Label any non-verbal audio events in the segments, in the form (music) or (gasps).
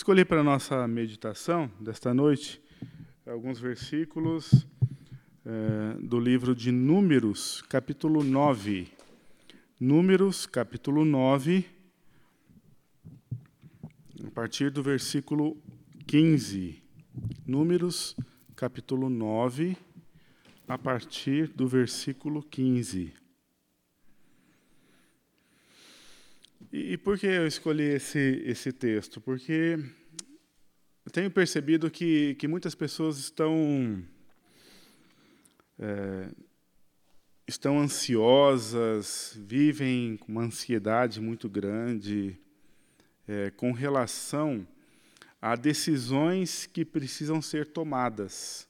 Escolhi para a nossa meditação desta noite alguns versículos é, do livro de Números, capítulo 9. Números, capítulo 9, a partir do versículo 15. Números, capítulo 9, a partir do versículo 15. E, e por que eu escolhi esse, esse texto? Porque eu tenho percebido que, que muitas pessoas estão, é, estão ansiosas, vivem com uma ansiedade muito grande é, com relação a decisões que precisam ser tomadas.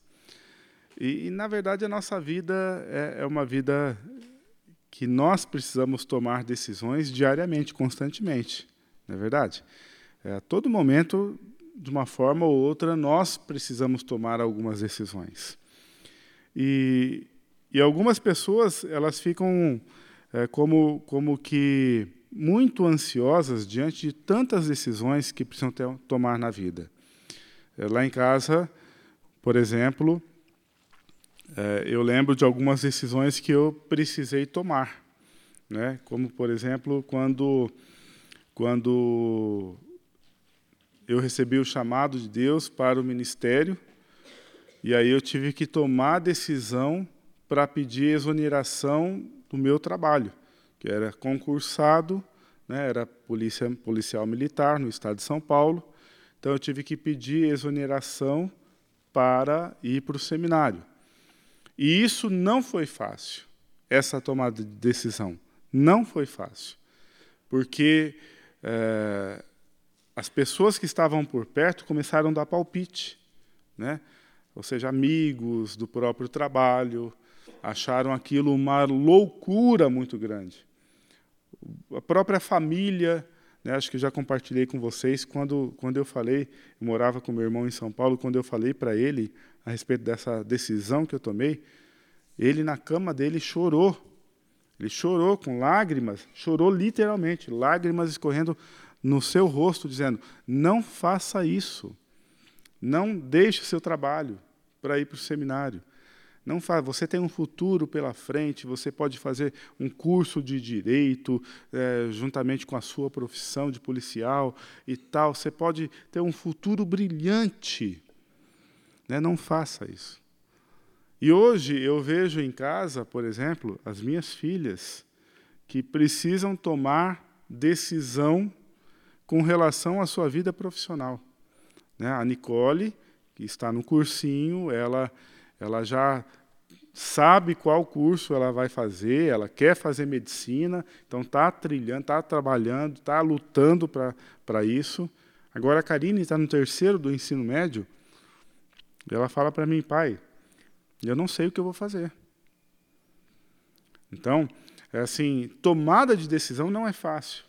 E, e, na verdade, a nossa vida é, é uma vida que nós precisamos tomar decisões diariamente, constantemente, não é verdade? É, a todo momento, de uma forma ou outra, nós precisamos tomar algumas decisões. E, e algumas pessoas elas ficam é, como, como que muito ansiosas diante de tantas decisões que precisam ter, tomar na vida. É, lá em casa, por exemplo, é, eu lembro de algumas decisões que eu precisei tomar, né? Como por exemplo quando quando eu recebi o chamado de Deus para o ministério e aí eu tive que tomar a decisão para pedir exoneração do meu trabalho, que era concursado, né? Era polícia policial militar no estado de São Paulo, então eu tive que pedir exoneração para ir para o seminário. E isso não foi fácil, essa tomada de decisão. Não foi fácil. Porque é, as pessoas que estavam por perto começaram a dar palpite. Né? Ou seja, amigos do próprio trabalho acharam aquilo uma loucura muito grande. A própria família, né, acho que já compartilhei com vocês, quando, quando eu falei, eu morava com meu irmão em São Paulo, quando eu falei para ele a respeito dessa decisão que eu tomei, ele na cama dele chorou. Ele chorou com lágrimas, chorou literalmente, lágrimas escorrendo no seu rosto, dizendo: Não faça isso. Não deixe seu trabalho para ir para o seminário. Não fa você tem um futuro pela frente, você pode fazer um curso de direito, é, juntamente com a sua profissão de policial e tal. Você pode ter um futuro brilhante. Né? Não faça isso. E hoje eu vejo em casa, por exemplo, as minhas filhas que precisam tomar decisão com relação à sua vida profissional. Né? A Nicole, que está no cursinho, ela, ela já sabe qual curso ela vai fazer, ela quer fazer medicina, então está trilhando, está trabalhando, está lutando para isso. Agora a Karine está no terceiro do ensino médio, e ela fala para mim, pai, eu não sei o que eu vou fazer. Então, é assim, tomada de decisão não é fácil.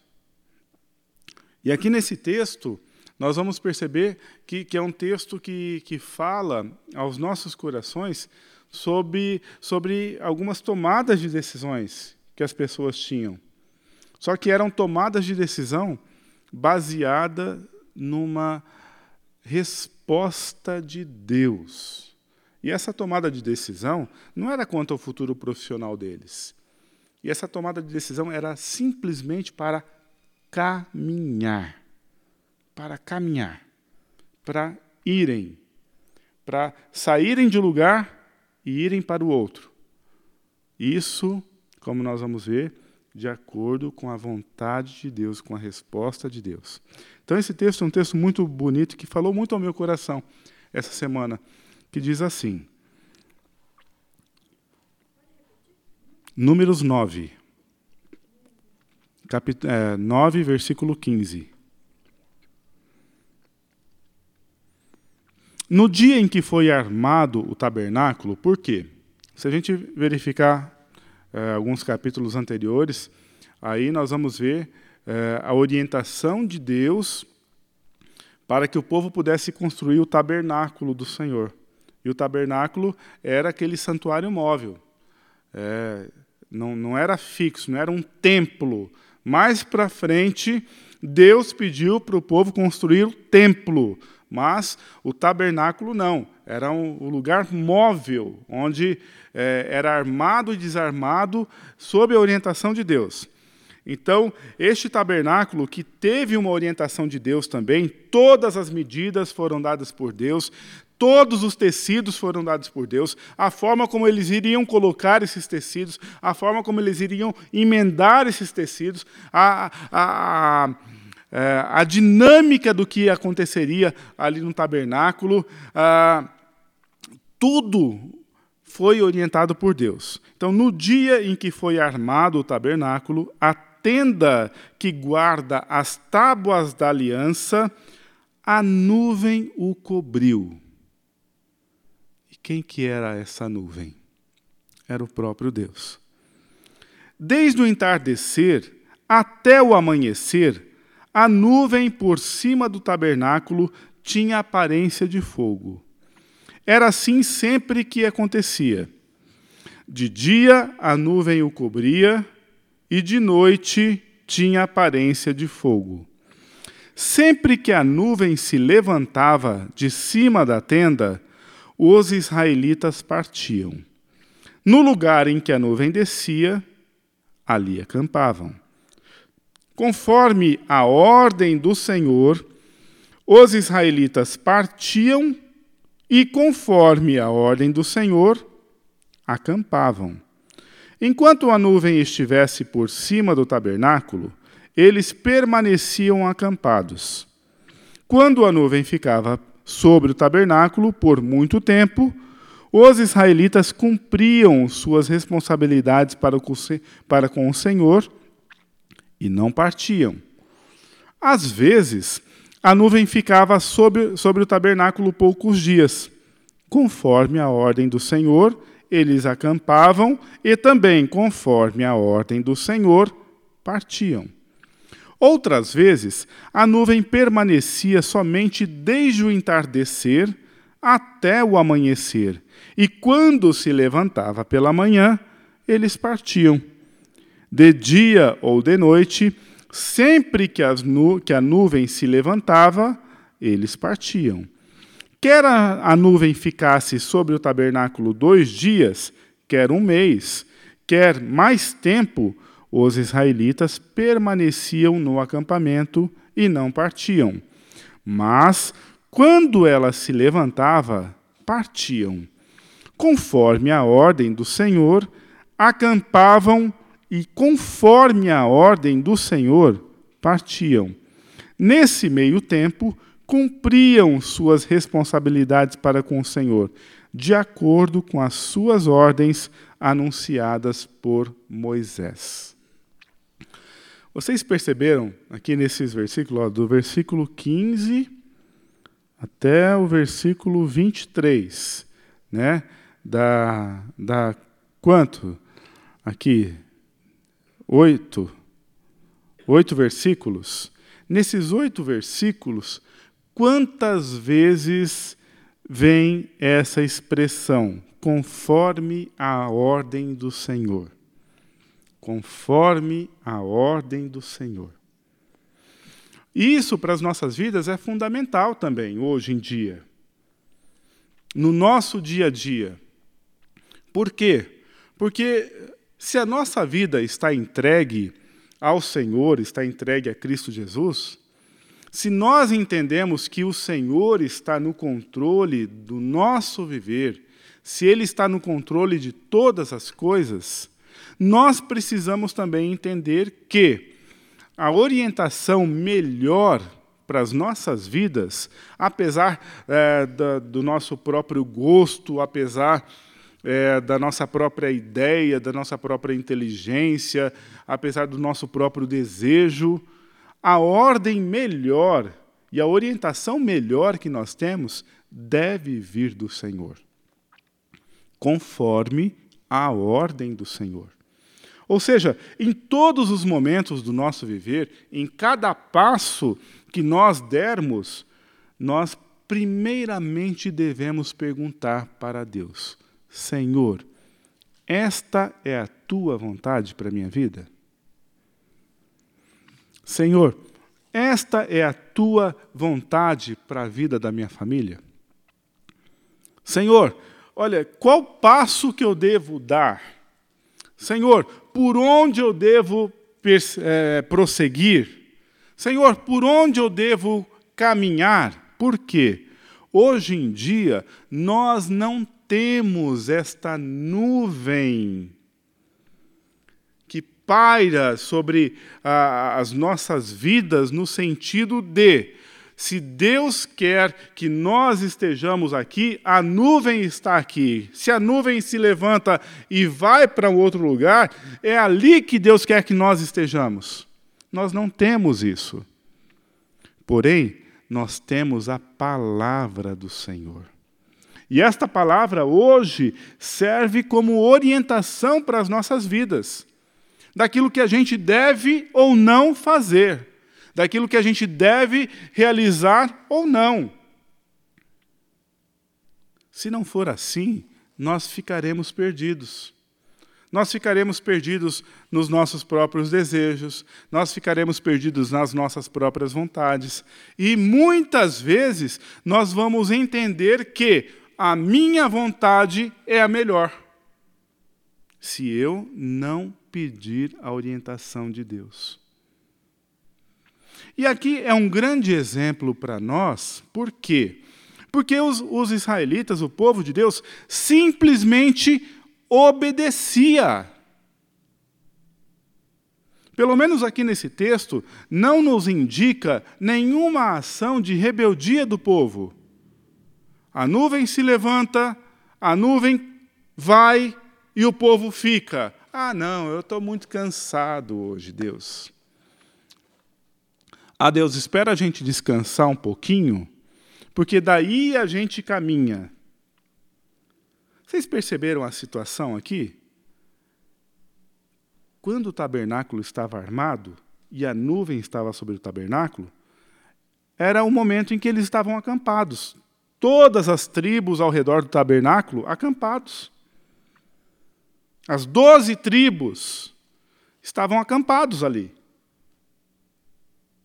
E aqui nesse texto, nós vamos perceber que, que é um texto que, que fala aos nossos corações sobre, sobre algumas tomadas de decisões que as pessoas tinham. Só que eram tomadas de decisão baseada numa resposta de Deus. E essa tomada de decisão não era quanto ao futuro profissional deles. E essa tomada de decisão era simplesmente para caminhar. Para caminhar. Para irem. Para saírem de lugar e irem para o outro. Isso, como nós vamos ver, de acordo com a vontade de Deus, com a resposta de Deus. Então, esse texto é um texto muito bonito que falou muito ao meu coração essa semana que diz assim: Números 9, capit é, 9, versículo 15. No dia em que foi armado o tabernáculo, por quê? Se a gente verificar é, alguns capítulos anteriores, aí nós vamos ver é, a orientação de Deus para que o povo pudesse construir o tabernáculo do Senhor. E o tabernáculo era aquele santuário móvel. É, não, não era fixo, não era um templo. Mais para frente, Deus pediu para o povo construir o templo, mas o tabernáculo não. Era um lugar móvel, onde é, era armado e desarmado sob a orientação de Deus. Então, este tabernáculo, que teve uma orientação de Deus também, todas as medidas foram dadas por Deus, todos os tecidos foram dados por Deus, a forma como eles iriam colocar esses tecidos, a forma como eles iriam emendar esses tecidos, a, a, a, é, a dinâmica do que aconteceria ali no tabernáculo, tudo foi orientado por Deus. Então, no dia em que foi armado o tabernáculo, a tenda que guarda as tábuas da aliança, a nuvem o cobriu. E quem que era essa nuvem? Era o próprio Deus. Desde o entardecer até o amanhecer, a nuvem por cima do tabernáculo tinha aparência de fogo. Era assim sempre que acontecia. De dia a nuvem o cobria, e de noite tinha aparência de fogo. Sempre que a nuvem se levantava de cima da tenda, os israelitas partiam. No lugar em que a nuvem descia, ali acampavam. Conforme a ordem do Senhor, os israelitas partiam e, conforme a ordem do Senhor, acampavam. Enquanto a nuvem estivesse por cima do tabernáculo, eles permaneciam acampados. Quando a nuvem ficava sobre o tabernáculo por muito tempo, os israelitas cumpriam suas responsabilidades para com o Senhor e não partiam. Às vezes, a nuvem ficava sobre, sobre o tabernáculo poucos dias, conforme a ordem do Senhor eles acampavam e também, conforme a ordem do Senhor, partiam. Outras vezes, a nuvem permanecia somente desde o entardecer até o amanhecer, e quando se levantava pela manhã, eles partiam. De dia ou de noite, sempre que, que a nuvem se levantava, eles partiam. Quer a, a nuvem ficasse sobre o tabernáculo dois dias, quer um mês, quer mais tempo, os israelitas permaneciam no acampamento e não partiam. Mas, quando ela se levantava, partiam. Conforme a ordem do Senhor, acampavam e, conforme a ordem do Senhor, partiam. Nesse meio tempo, cumpriam suas responsabilidades para com o Senhor, de acordo com as suas ordens anunciadas por Moisés. Vocês perceberam aqui nesses versículos, ó, do versículo 15 até o versículo 23, né? Da, da quanto? Aqui, oito, oito versículos. Nesses oito versículos, Quantas vezes vem essa expressão, conforme a ordem do Senhor? Conforme a ordem do Senhor. Isso para as nossas vidas é fundamental também, hoje em dia. No nosso dia a dia. Por quê? Porque se a nossa vida está entregue ao Senhor, está entregue a Cristo Jesus, se nós entendemos que o Senhor está no controle do nosso viver, se Ele está no controle de todas as coisas, nós precisamos também entender que a orientação melhor para as nossas vidas, apesar é, da, do nosso próprio gosto, apesar é, da nossa própria ideia, da nossa própria inteligência, apesar do nosso próprio desejo, a ordem melhor e a orientação melhor que nós temos deve vir do Senhor, conforme a ordem do Senhor. Ou seja, em todos os momentos do nosso viver, em cada passo que nós dermos, nós primeiramente devemos perguntar para Deus: Senhor, esta é a tua vontade para a minha vida? Senhor, Esta é a tua vontade para a vida da minha família? Senhor, olha, qual passo que eu devo dar? Senhor, por onde eu devo é, prosseguir? Senhor, por onde eu devo caminhar? Por quê? Hoje em dia, nós não temos esta nuvem que paira sobre ah, as nossas vidas no sentido de se Deus quer que nós estejamos aqui, a nuvem está aqui. Se a nuvem se levanta e vai para um outro lugar, é ali que Deus quer que nós estejamos. Nós não temos isso. Porém, nós temos a palavra do Senhor. E esta palavra hoje serve como orientação para as nossas vidas, daquilo que a gente deve ou não fazer daquilo que a gente deve realizar ou não. Se não for assim, nós ficaremos perdidos. Nós ficaremos perdidos nos nossos próprios desejos, nós ficaremos perdidos nas nossas próprias vontades. E muitas vezes nós vamos entender que a minha vontade é a melhor. Se eu não pedir a orientação de Deus. E aqui é um grande exemplo para nós, por quê? Porque os, os israelitas, o povo de Deus, simplesmente obedecia. Pelo menos aqui nesse texto, não nos indica nenhuma ação de rebeldia do povo. A nuvem se levanta, a nuvem vai e o povo fica. Ah, não, eu estou muito cansado hoje, Deus. Ah, Deus, espera a gente descansar um pouquinho, porque daí a gente caminha. Vocês perceberam a situação aqui? Quando o tabernáculo estava armado e a nuvem estava sobre o tabernáculo, era o momento em que eles estavam acampados. Todas as tribos ao redor do tabernáculo acampados. As doze tribos estavam acampados ali.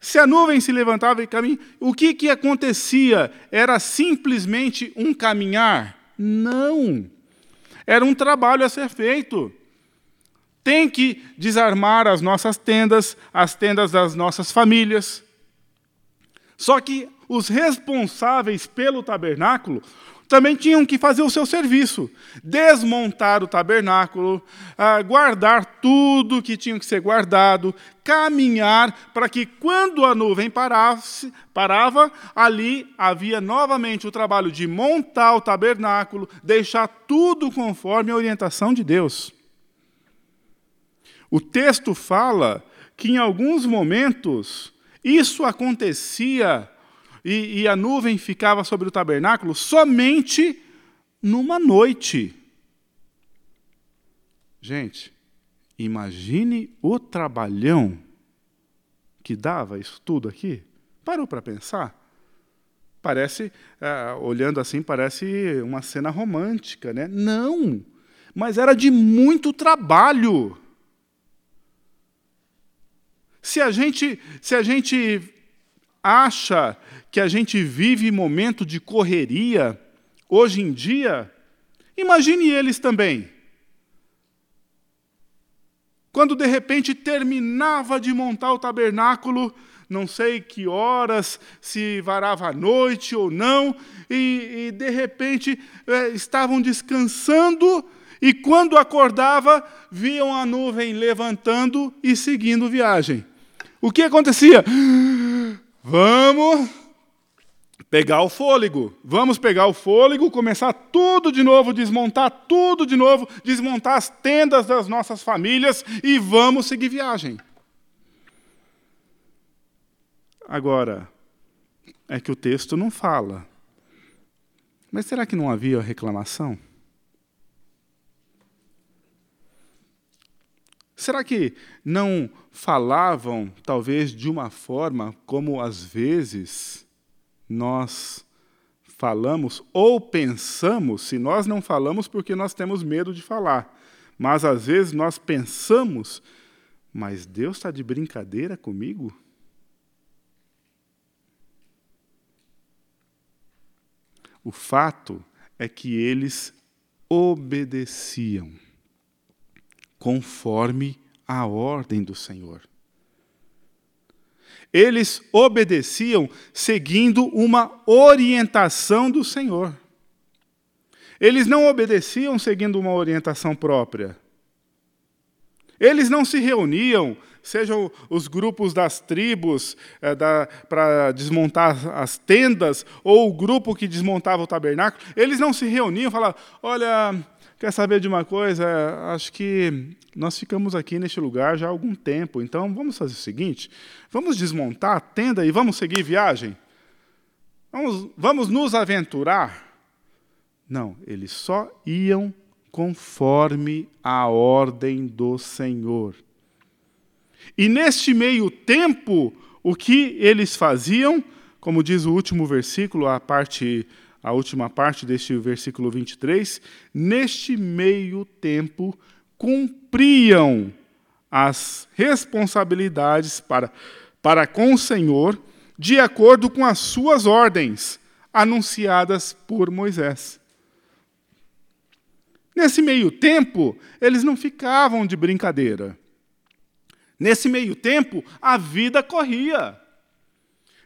Se a nuvem se levantava e caminhava, o que, que acontecia? Era simplesmente um caminhar? Não. Era um trabalho a ser feito. Tem que desarmar as nossas tendas, as tendas das nossas famílias. Só que os responsáveis pelo tabernáculo também tinham que fazer o seu serviço, desmontar o tabernáculo, ah, guardar tudo que tinha que ser guardado, caminhar para que quando a nuvem parasse, parava, ali havia novamente o trabalho de montar o tabernáculo, deixar tudo conforme a orientação de Deus. O texto fala que em alguns momentos isso acontecia e, e a nuvem ficava sobre o tabernáculo somente numa noite. Gente, imagine o trabalhão que dava isso tudo aqui. Parou para pensar? Parece, é, olhando assim, parece uma cena romântica, né? Não, mas era de muito trabalho. Se a gente, se a gente acha que a gente vive momento de correria hoje em dia, imagine eles também. Quando de repente terminava de montar o tabernáculo, não sei que horas, se varava a noite ou não, e, e de repente é, estavam descansando, e quando acordava, viam a nuvem levantando e seguindo viagem. O que acontecia? (gasps) Vamos pegar o fôlego. Vamos pegar o fôlego, começar tudo de novo, desmontar tudo de novo, desmontar as tendas das nossas famílias e vamos seguir viagem. Agora, é que o texto não fala. Mas será que não havia reclamação? Será que não falavam, talvez, de uma forma como às vezes nós falamos ou pensamos, se nós não falamos porque nós temos medo de falar, mas às vezes nós pensamos, mas Deus está de brincadeira comigo? O fato é que eles obedeciam conforme a ordem do Senhor. Eles obedeciam seguindo uma orientação do Senhor. Eles não obedeciam seguindo uma orientação própria. Eles não se reuniam, sejam os grupos das tribos é, para desmontar as tendas, ou o grupo que desmontava o tabernáculo, eles não se reuniam e falavam: olha, quer saber de uma coisa? Acho que nós ficamos aqui neste lugar já há algum tempo, então vamos fazer o seguinte: vamos desmontar a tenda e vamos seguir viagem? Vamos, vamos nos aventurar? Não, eles só iam conforme a ordem do Senhor. E neste meio tempo, o que eles faziam, como diz o último versículo, a parte a última parte deste versículo 23, neste meio tempo cumpriam as responsabilidades para, para com o Senhor, de acordo com as suas ordens anunciadas por Moisés. Nesse meio tempo, eles não ficavam de brincadeira. Nesse meio tempo, a vida corria.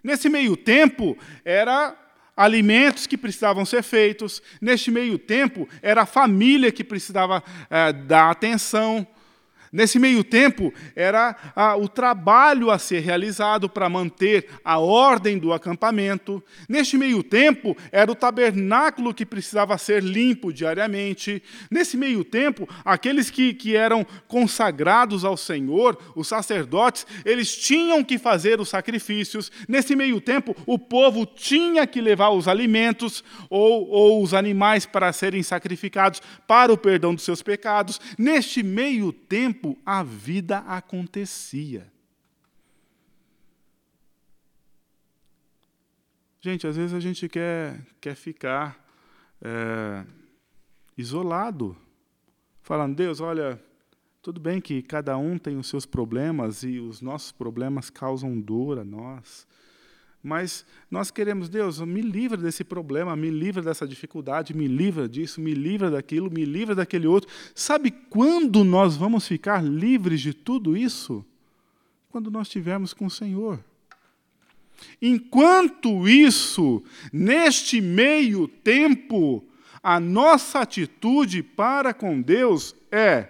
Nesse meio tempo, era alimentos que precisavam ser feitos. Neste meio tempo, era a família que precisava é, dar atenção. Nesse meio tempo, era ah, o trabalho a ser realizado para manter a ordem do acampamento. Neste meio tempo, era o tabernáculo que precisava ser limpo diariamente. Nesse meio tempo, aqueles que, que eram consagrados ao Senhor, os sacerdotes, eles tinham que fazer os sacrifícios. Nesse meio tempo, o povo tinha que levar os alimentos ou, ou os animais para serem sacrificados para o perdão dos seus pecados. Neste meio tempo, tempo a vida acontecia. Gente, às vezes a gente quer, quer ficar é, isolado, falando, Deus, olha, tudo bem que cada um tem os seus problemas e os nossos problemas causam dor a nós. Mas nós queremos, Deus, me livra desse problema, me livra dessa dificuldade, me livra disso, me livra daquilo, me livra daquele outro. Sabe quando nós vamos ficar livres de tudo isso? Quando nós estivermos com o Senhor. Enquanto isso, neste meio tempo, a nossa atitude para com Deus é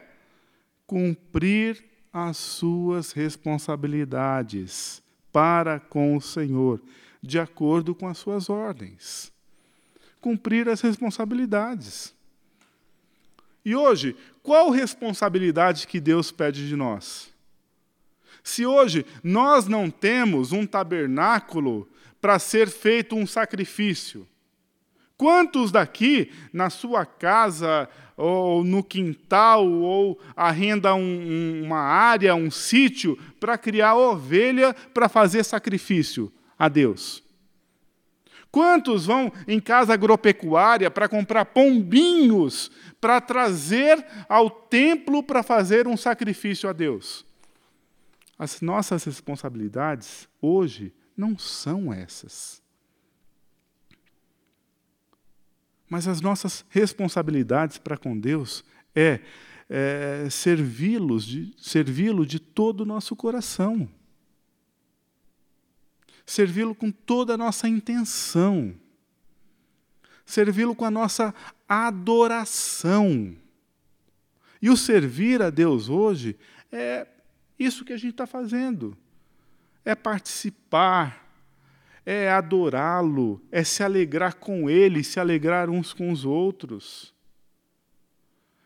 cumprir as suas responsabilidades para com o Senhor, de acordo com as suas ordens. Cumprir as responsabilidades. E hoje, qual responsabilidade que Deus pede de nós? Se hoje nós não temos um tabernáculo para ser feito um sacrifício, quantos daqui, na sua casa, ou no quintal, ou arrenda um, um, uma área, um sítio, para criar ovelha para fazer sacrifício a Deus? Quantos vão em casa agropecuária para comprar pombinhos para trazer ao templo para fazer um sacrifício a Deus? As nossas responsabilidades hoje não são essas. Mas as nossas responsabilidades para com Deus é, é servi-lo de, servi de todo o nosso coração. Servi-lo com toda a nossa intenção. Servi-lo com a nossa adoração. E o servir a Deus hoje é isso que a gente está fazendo. É participar é adorá-lo, é se alegrar com ele, se alegrar uns com os outros.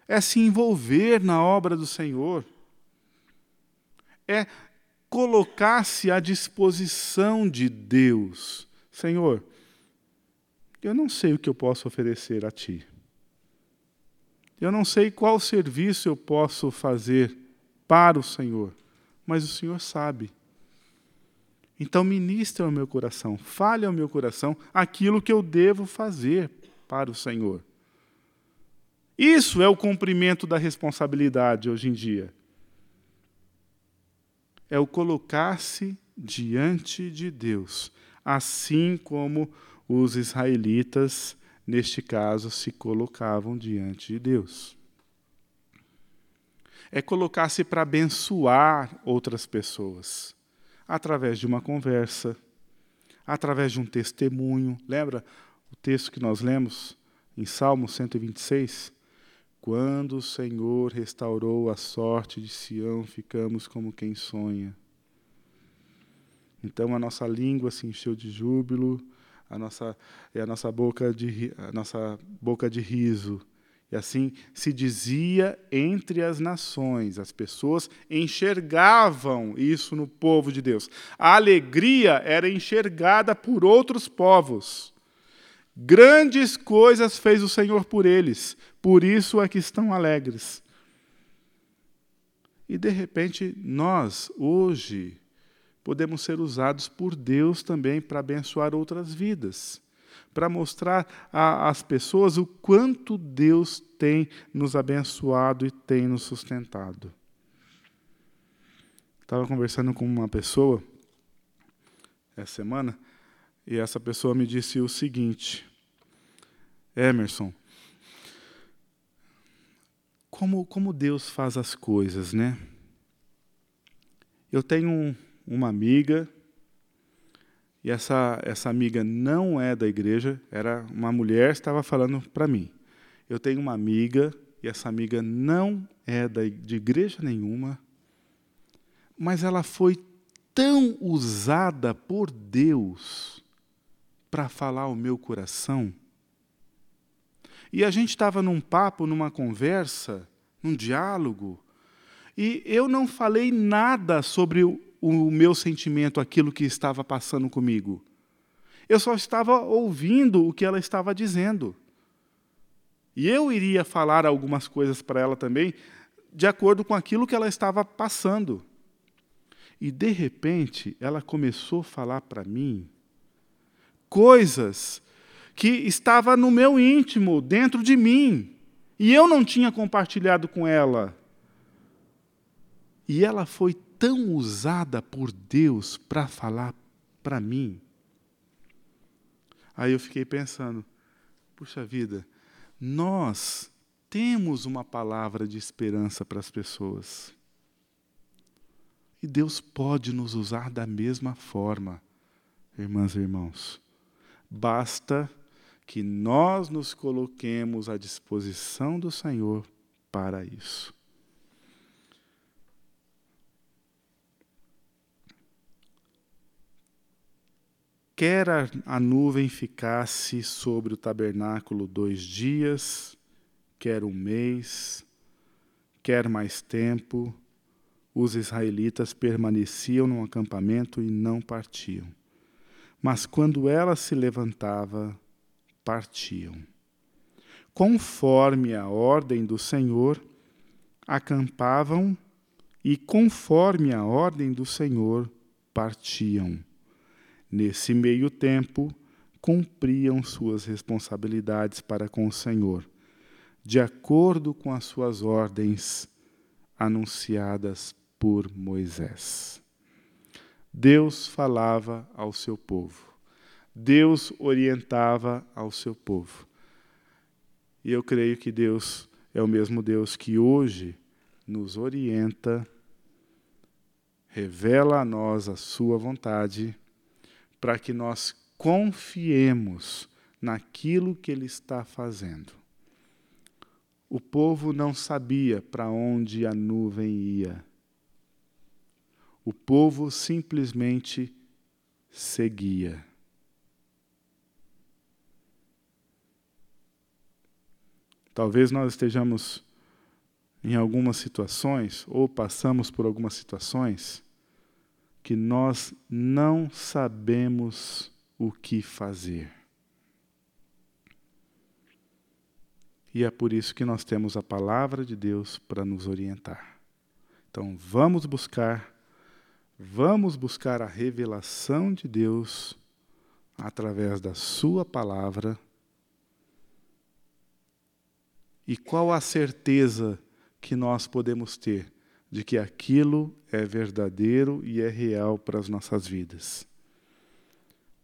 É se envolver na obra do Senhor. É colocar-se à disposição de Deus. Senhor, eu não sei o que eu posso oferecer a Ti. Eu não sei qual serviço eu posso fazer para o Senhor, mas o Senhor sabe. Então, ministre ao meu coração, fale ao meu coração aquilo que eu devo fazer para o Senhor. Isso é o cumprimento da responsabilidade hoje em dia. É o colocar-se diante de Deus, assim como os israelitas neste caso, se colocavam diante de Deus. É colocar-se para abençoar outras pessoas, através de uma conversa, através de um testemunho. Lembra o texto que nós lemos em Salmo 126? Quando o Senhor restaurou a sorte de Sião, ficamos como quem sonha. Então a nossa língua se encheu de júbilo, a nossa a nossa boca de a nossa boca de riso. E assim se dizia entre as nações, as pessoas enxergavam isso no povo de Deus. A alegria era enxergada por outros povos. Grandes coisas fez o Senhor por eles, por isso é que estão alegres. E de repente, nós, hoje, podemos ser usados por Deus também para abençoar outras vidas, para mostrar às pessoas o quanto Deus tem nos abençoado e tem nos sustentado. Estava conversando com uma pessoa essa semana e essa pessoa me disse o seguinte: Emerson, como, como Deus faz as coisas, né? Eu tenho um, uma amiga, e essa, essa amiga não é da igreja, era uma mulher estava falando para mim. Eu tenho uma amiga, e essa amiga não é da, de igreja nenhuma, mas ela foi tão usada por Deus para falar o meu coração. E a gente estava num papo, numa conversa, num diálogo, e eu não falei nada sobre o, meu sentimento, aquilo que estava passando comigo. Eu só estava ouvindo o que ela estava dizendo. E eu iria falar algumas coisas para ela também, de acordo com aquilo que ela estava passando. E, de repente, ela começou a falar para mim coisas que estavam no meu íntimo, dentro de mim, e eu não tinha compartilhado com ela. E ela foi tão usada por Deus para falar para mim. Aí eu fiquei pensando, puxa vida, nós temos uma palavra de esperança para as pessoas. E Deus pode nos usar da mesma forma, irmãs e irmãos. Basta que nós nos coloquemos à disposição do Senhor para isso. Quer a, a nuvem ficasse sobre o tabernáculo dois dias, quer um mês, quer mais tempo, os israelitas permaneciam no acampamento e não partiam. Mas quando ela se levantava, partiam. Conforme a ordem do Senhor, acampavam e, conforme a ordem do Senhor, partiam. Nesse meio tempo, cumpriam suas responsabilidades para com o Senhor, de acordo com as suas ordens anunciadas por Moisés. Deus falava ao seu povo. Deus orientava ao seu povo. E eu creio que Deus é o mesmo Deus que hoje nos orienta, revela a nós a sua vontade para que nós confiemos naquilo que ele está fazendo. O povo não sabia para onde a nuvem ia. O povo simplesmente seguia. Talvez nós estejamos em algumas situações, ou passamos por algumas situações, que nós não sabemos o que fazer. E é por isso que nós temos a palavra de Deus para nos orientar. Então, vamos buscar, vamos buscar a revelação de Deus através da Sua palavra. E qual a certeza que nós podemos ter de que aquilo é verdadeiro e é real para as nossas vidas.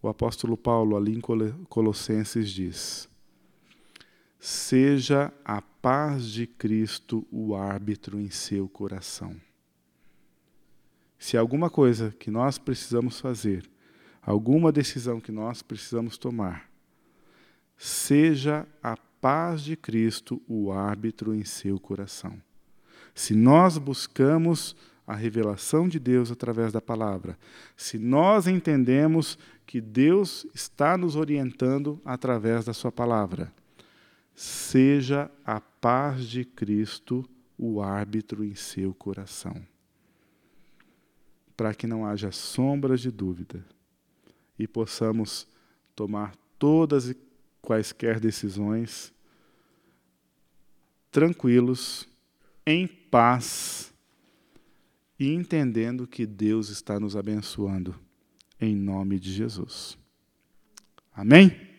O apóstolo Paulo, ali em Colossenses, diz: seja a paz de Cristo o árbitro em seu coração. Se alguma coisa que nós precisamos fazer, alguma decisão que nós precisamos tomar, seja a paz de Cristo o árbitro em seu coração. Se nós buscamos a revelação de Deus através da palavra, se nós entendemos que Deus está nos orientando através da Sua palavra, seja a paz de Cristo o árbitro em seu coração. Para que não haja sombras de dúvida e possamos tomar todas e quaisquer decisões tranquilos, em paz e entendendo que Deus está nos abençoando, em nome de Jesus. Amém?